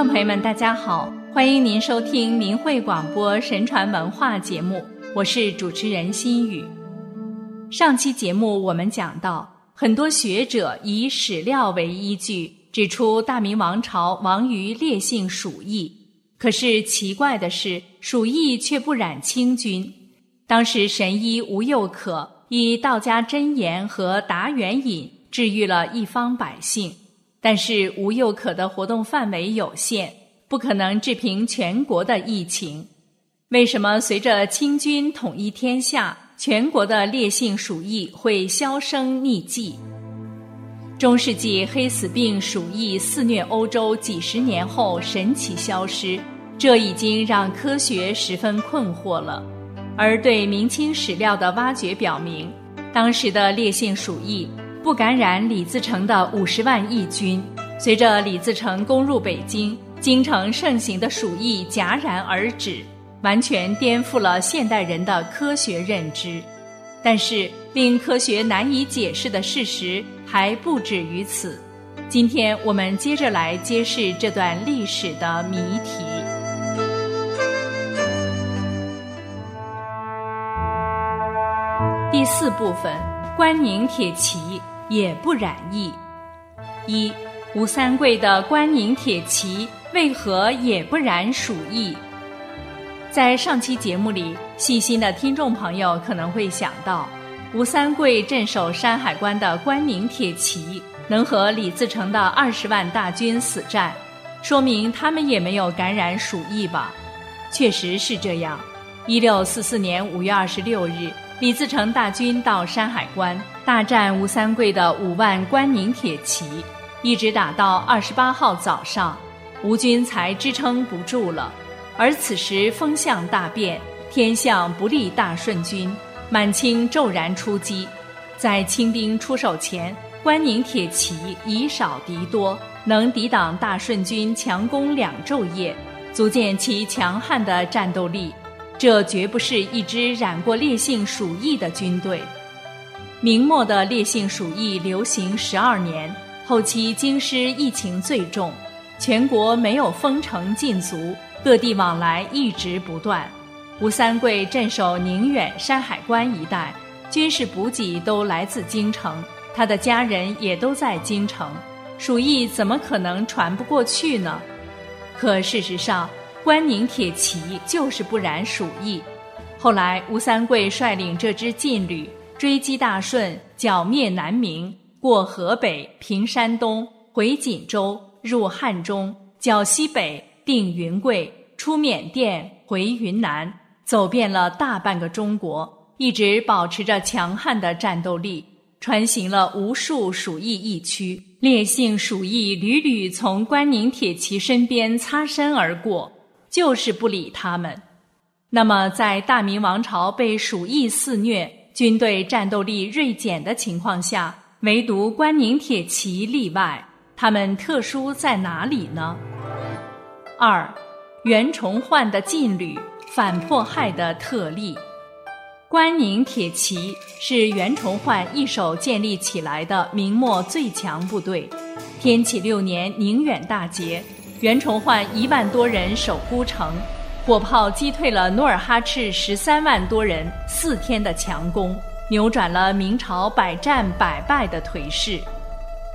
众朋友们，大家好，欢迎您收听明慧广播神传文化节目，我是主持人心雨。上期节目我们讲到，很多学者以史料为依据，指出大明王朝亡于烈性鼠疫。可是奇怪的是，鼠疫却不染清军。当时神医吴又可以道家真言和达元饮治愈了一方百姓。但是吴又可的活动范围有限，不可能治平全国的疫情。为什么随着清军统一天下，全国的烈性鼠疫会销声匿迹？中世纪黑死病鼠疫肆虐欧洲几十年后神奇消失，这已经让科学十分困惑了。而对明清史料的挖掘表明，当时的烈性鼠疫。不感染李自成的五十万义军，随着李自成攻入北京，京城盛行的鼠疫戛然而止，完全颠覆了现代人的科学认知。但是，令科学难以解释的事实还不止于此。今天我们接着来揭示这段历史的谜题。第四部分：关宁铁骑。也不染疫。一吴三桂的关宁铁骑为何也不染鼠疫？在上期节目里，细心的听众朋友可能会想到，吴三桂镇守山海关的关宁铁骑能和李自成的二十万大军死战，说明他们也没有感染鼠疫吧？确实是这样。一六四四年五月二十六日。李自成大军到山海关，大战吴三桂的五万关宁铁骑，一直打到二十八号早上，吴军才支撑不住了。而此时风向大变，天象不利大顺军，满清骤然出击。在清兵出手前，关宁铁骑以少敌多，能抵挡大顺军强攻两昼夜，足见其强悍的战斗力。这绝不是一支染过烈性鼠疫的军队。明末的烈性鼠疫流行十二年，后期京师疫情最重，全国没有封城禁足，各地往来一直不断。吴三桂镇守宁远、山海关一带，军事补给都来自京城，他的家人也都在京城，鼠疫怎么可能传不过去呢？可事实上。关宁铁骑就是不染鼠疫。后来吴三桂率领这支劲旅追击大顺，剿灭南明，过河北，平山东，回锦州，入汉中，剿西北，定云贵，出缅甸，回云南，走遍了大半个中国，一直保持着强悍的战斗力，穿行了无数鼠疫疫区，烈性鼠疫屡屡从关宁铁骑身边擦身而过。就是不理他们。那么，在大明王朝被鼠疫肆虐、军队战斗力锐减的情况下，唯独关宁铁骑例外。他们特殊在哪里呢？二，袁崇焕的劲旅反迫害的特例。关宁铁骑是袁崇焕一手建立起来的明末最强部队。天启六年宁远大捷。袁崇焕一万多人守孤城，火炮击退了努尔哈赤十三万多人四天的强攻，扭转了明朝百战百败的颓势。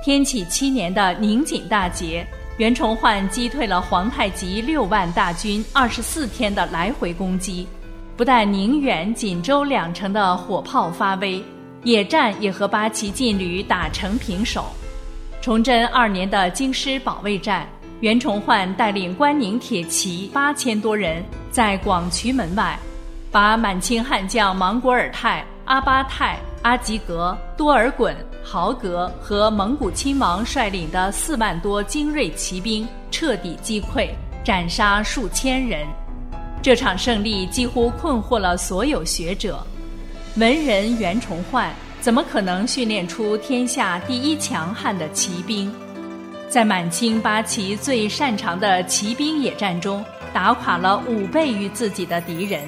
天启七年的宁锦大捷，袁崇焕击退了皇太极六万大军二十四天的来回攻击，不但宁远、锦州两城的火炮发威，野战也和八旗劲旅打成平手。崇祯二年的京师保卫战。袁崇焕带领关宁铁骑八千多人，在广渠门外，把满清悍将莽古尔泰、阿巴泰、阿吉格、多尔衮、豪格和蒙古亲王率领的四万多精锐骑兵彻底击溃，斩杀数千人。这场胜利几乎困惑了所有学者：文人袁崇焕怎么可能训练出天下第一强悍的骑兵？在满清八旗最擅长的骑兵野战中，打垮了五倍于自己的敌人。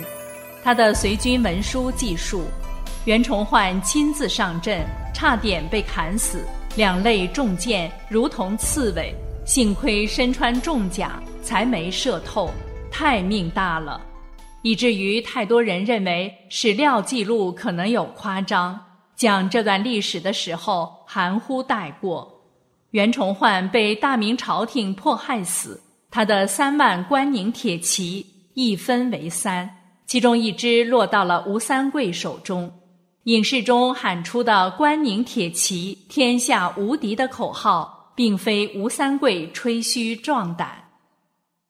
他的随军文书记述：袁崇焕亲自上阵，差点被砍死，两肋中箭，如同刺猬。幸亏身穿重甲，才没射透，太命大了，以至于太多人认为史料记录可能有夸张，讲这段历史的时候含糊带过。袁崇焕被大明朝廷迫害死，他的三万关宁铁骑一分为三，其中一支落到了吴三桂手中。影视中喊出的“关宁铁骑，天下无敌”的口号，并非吴三桂吹嘘壮胆。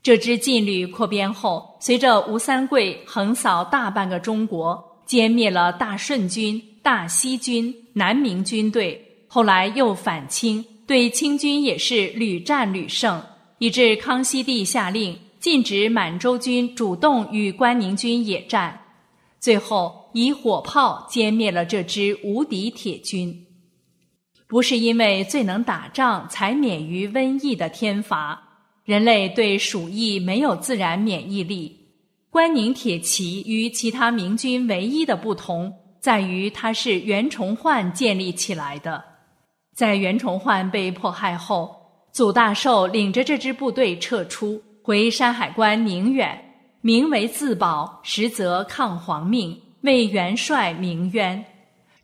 这支劲旅扩编后，随着吴三桂横扫大半个中国，歼灭了大顺军、大西军、南明军队，后来又反清。对清军也是屡战屡胜，以致康熙帝下令禁止满洲军主动与关宁军野战，最后以火炮歼灭了这支无敌铁军。不是因为最能打仗才免于瘟疫的天罚，人类对鼠疫没有自然免疫力。关宁铁骑与其他明军唯一的不同在于，它是袁崇焕建立起来的。在袁崇焕被迫害后，祖大寿领着这支部队撤出，回山海关宁远，名为自保，实则抗皇命，为元帅鸣冤。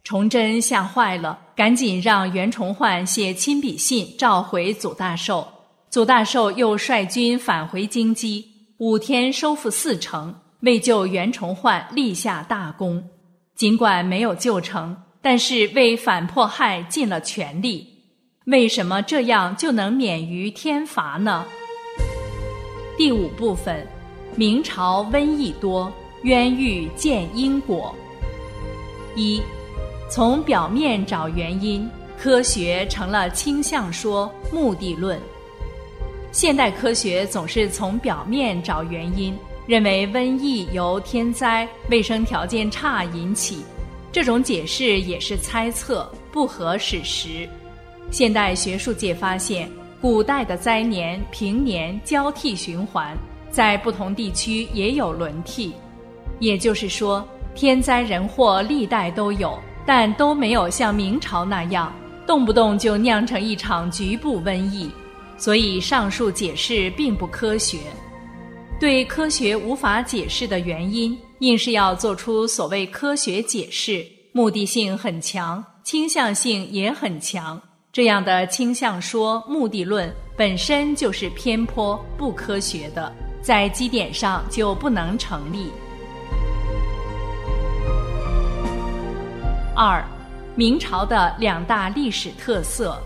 崇祯吓坏了，赶紧让袁崇焕写亲笔信召回祖大寿。祖大寿又率军返回京畿，五天收复四城，为救袁崇焕立下大功。尽管没有救成。但是为反迫害尽了全力，为什么这样就能免于天罚呢？第五部分，明朝瘟疫多，冤狱见因果。一，从表面找原因，科学成了倾向说、目的论。现代科学总是从表面找原因，认为瘟疫由天灾、卫生条件差引起。这种解释也是猜测，不合史实。现代学术界发现，古代的灾年、平年交替循环，在不同地区也有轮替。也就是说，天灾人祸历代都有，但都没有像明朝那样，动不动就酿成一场局部瘟疫。所以，上述解释并不科学。对科学无法解释的原因。硬是要做出所谓科学解释，目的性很强，倾向性也很强。这样的倾向说、目的论本身就是偏颇、不科学的，在基点上就不能成立。二，明朝的两大历史特色。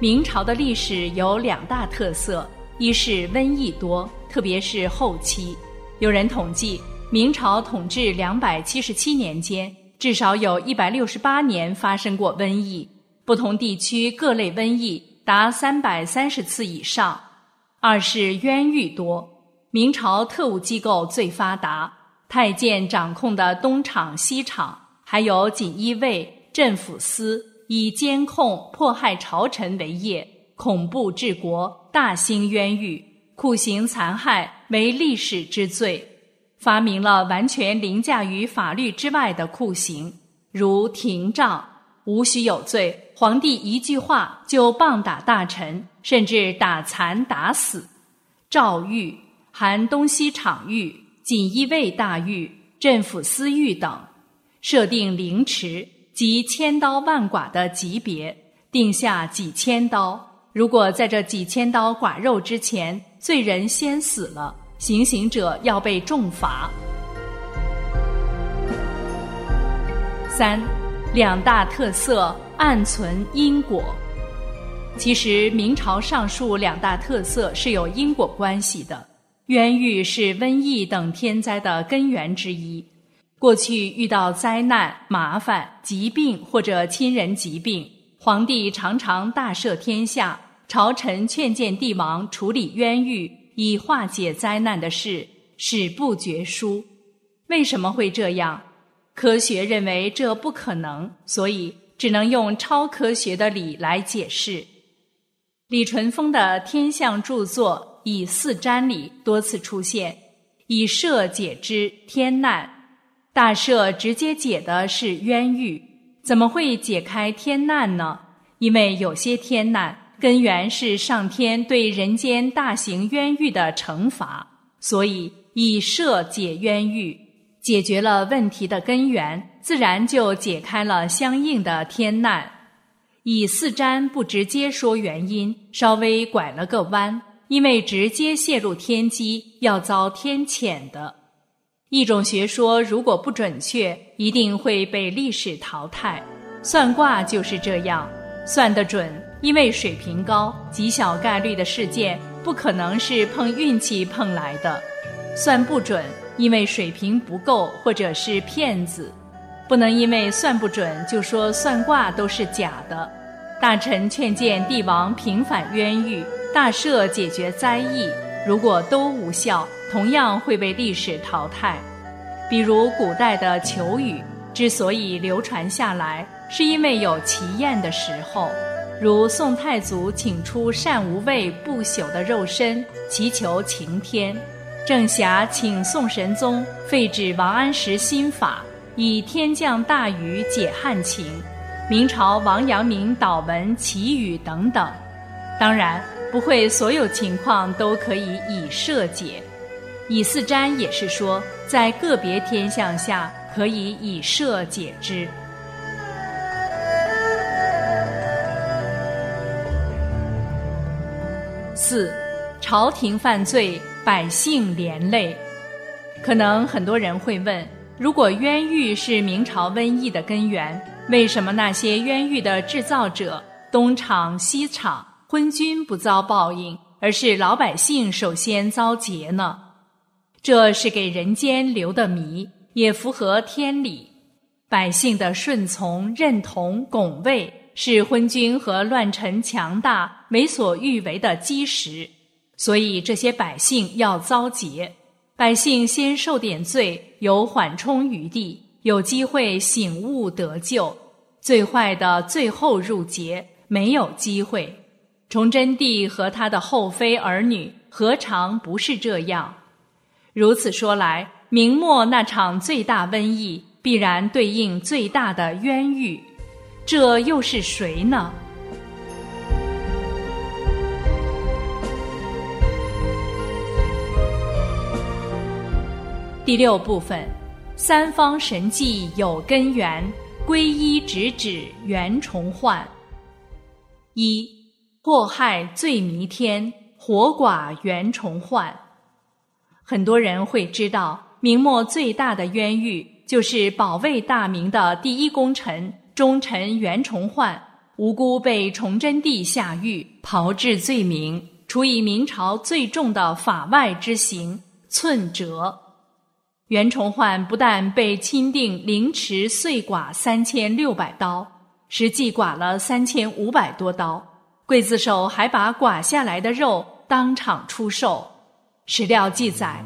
明朝的历史有两大特色：一是瘟疫多，特别是后期，有人统计。明朝统治两百七十七年间，至少有一百六十八年发生过瘟疫，不同地区各类瘟疫达三百三十次以上。二是冤狱多，明朝特务机构最发达，太监掌控的东厂、西厂，还有锦衣卫、镇抚司，以监控、迫害朝臣为业，恐怖治国，大兴冤狱，酷刑残害为历史之最。发明了完全凌驾于法律之外的酷刑，如廷杖，无需有罪，皇帝一句话就棒打大臣，甚至打残打死；诏狱，含东西厂狱、锦衣卫大狱、镇抚司狱等，设定凌迟及千刀万剐的级别，定下几千刀。如果在这几千刀剐肉之前，罪人先死了。行刑者要被重罚。三，两大特色暗存因果。其实明朝上述两大特色是有因果关系的。冤狱是瘟疫等天灾的根源之一。过去遇到灾难、麻烦、疾病或者亲人疾病，皇帝常常大赦天下，朝臣劝谏帝王处理冤狱。以化解灾难的事史不绝书，为什么会这样？科学认为这不可能，所以只能用超科学的理来解释。李淳风的天象著作《以四占》里多次出现“以赦解之天难”，大赦直接解的是冤狱，怎么会解开天难呢？因为有些天难。根源是上天对人间大型冤狱的惩罚，所以以赦解冤狱，解决了问题的根源，自然就解开了相应的天难。以四瞻不直接说原因，稍微拐了个弯，因为直接泄露天机要遭天谴的。一种学说如果不准确，一定会被历史淘汰。算卦就是这样，算得准，因为水平高，极小概率的事件不可能是碰运气碰来的；算不准，因为水平不够，或者是骗子。不能因为算不准就说算卦都是假的。大臣劝谏帝王平反冤狱、大赦解决灾异，如果都无效，同样会被历史淘汰。比如古代的求雨之所以流传下来，是因为有奇艳的时候，如宋太祖请出善无畏不朽的肉身祈求晴天，郑侠请宋神宗废止王安石新法。以天降大雨解旱情，明朝王阳明祷文祈雨等等。当然，不会所有情况都可以以设解。以四瞻也是说，在个别天象下可以以设解之。四，朝廷犯罪，百姓连累。可能很多人会问。如果冤狱是明朝瘟疫的根源，为什么那些冤狱的制造者东厂西厂昏君不遭报应，而是老百姓首先遭劫呢？这是给人间留的谜，也符合天理。百姓的顺从、认同、拱卫，是昏君和乱臣强大为所欲为的基石，所以这些百姓要遭劫。百姓先受点罪，有缓冲余地，有机会醒悟得救；最坏的最后入劫，没有机会。崇祯帝和他的后妃儿女何尝不是这样？如此说来，明末那场最大瘟疫，必然对应最大的冤狱，这又是谁呢？第六部分，三方神迹有根源，皈依直指袁崇焕。一祸害最弥天，活寡袁崇焕。很多人会知道，明末最大的冤狱就是保卫大明的第一功臣忠臣袁崇焕，无辜被崇祯帝下狱，炮制罪名，处以明朝最重的法外之刑——寸折。袁崇焕不但被钦定凌迟碎剐三千六百刀，实际剐了三千五百多刀，刽子手还把剐下来的肉当场出售。史料记载，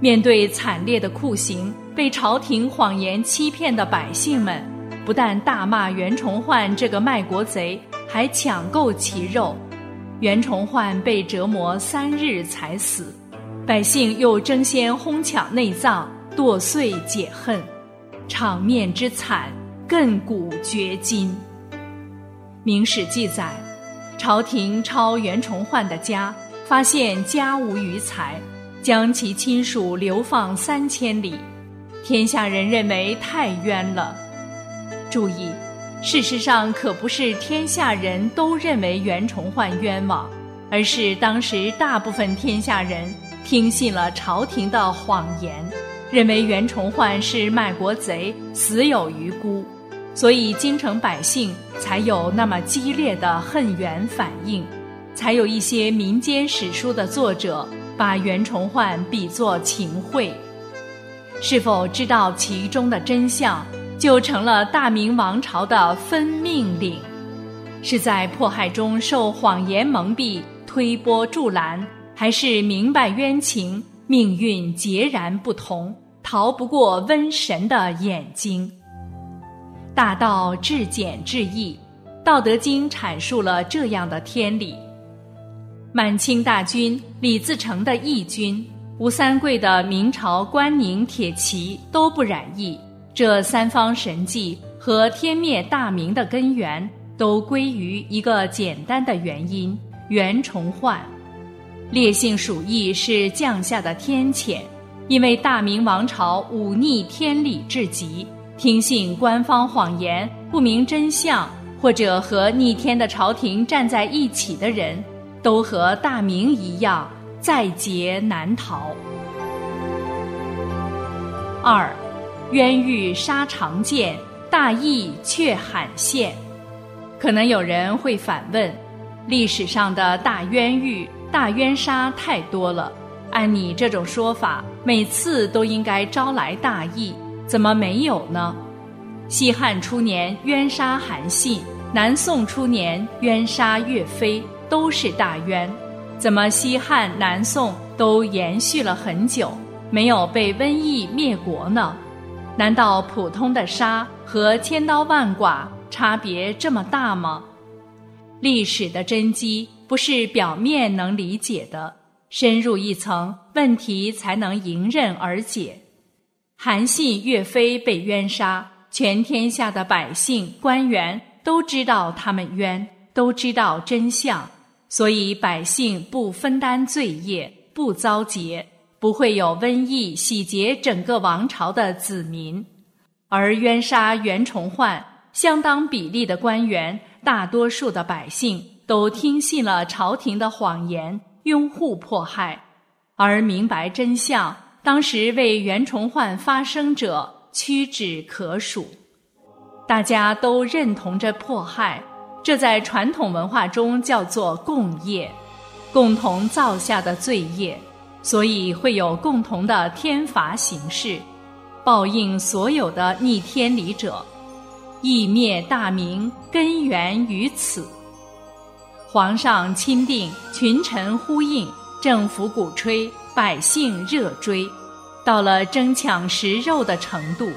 面对惨烈的酷刑，被朝廷谎言欺骗的百姓们，不但大骂袁崇焕这个卖国贼，还抢购其肉。袁崇焕被折磨三日才死，百姓又争先哄抢内脏。剁碎解恨，场面之惨，亘古绝今。明史记载，朝廷抄袁崇焕的家，发现家无余财，将其亲属流放三千里。天下人认为太冤了。注意，事实上可不是天下人都认为袁崇焕冤枉，而是当时大部分天下人听信了朝廷的谎言。认为袁崇焕是卖国贼，死有余辜，所以京城百姓才有那么激烈的恨袁反应，才有一些民间史书的作者把袁崇焕比作秦桧。是否知道其中的真相，就成了大明王朝的分命令：是在迫害中受谎言蒙蔽、推波助澜，还是明白冤情？命运截然不同，逃不过瘟神的眼睛。大道至简至易，《道德经》阐述了这样的天理。满清大军李自成的义军，吴三桂的明朝关宁铁骑都不染疫，这三方神迹和天灭大明的根源，都归于一个简单的原因——袁崇焕。烈性鼠疫是降下的天谴，因为大明王朝忤逆天理至极，听信官方谎言，不明真相，或者和逆天的朝廷站在一起的人，都和大明一样，在劫难逃。二，冤狱杀长剑，大义却罕现。可能有人会反问：历史上的大冤狱、大冤杀太多了，按你这种说法，每次都应该招来大义，怎么没有呢？西汉初年冤杀韩信，南宋初年冤杀岳飞，都是大冤，怎么西汉、南宋都延续了很久？没有被瘟疫灭国呢？难道普通的杀和千刀万剐差别这么大吗？历史的真机不是表面能理解的，深入一层，问题才能迎刃而解。韩信、岳飞被冤杀，全天下的百姓、官员都知道他们冤，都知道真相，所以百姓不分担罪业，不遭劫。不会有瘟疫洗劫整个王朝的子民，而冤杀袁崇焕，相当比例的官员，大多数的百姓都听信了朝廷的谎言，拥护迫害，而明白真相，当时为袁崇焕发声者屈指可数。大家都认同着迫害，这在传统文化中叫做共业，共同造下的罪业。所以会有共同的天罚形式，报应所有的逆天理者，义灭大明根源于此。皇上钦定，群臣呼应，政府鼓吹，百姓热追，到了争抢食肉的程度，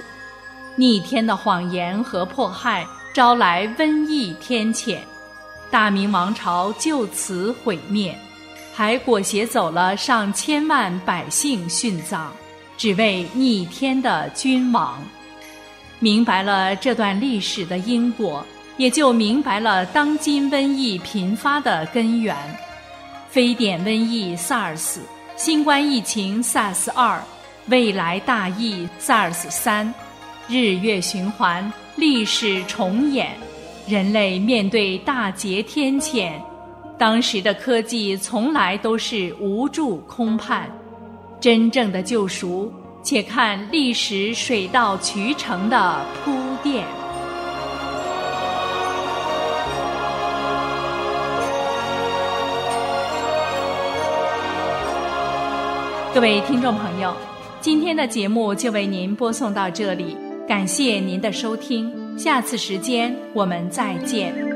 逆天的谎言和迫害招来瘟疫天谴，大明王朝就此毁灭。还裹挟走了上千万百姓殉葬，只为逆天的君王。明白了这段历史的因果，也就明白了当今瘟疫频发的根源。非典瘟疫 SARS，新冠疫情 SARS 二，未来大疫 SARS 三，日月循环，历史重演，人类面对大劫天谴。当时的科技从来都是无助空盼，真正的救赎，且看历史水到渠成的铺垫。各位听众朋友，今天的节目就为您播送到这里，感谢您的收听，下次时间我们再见。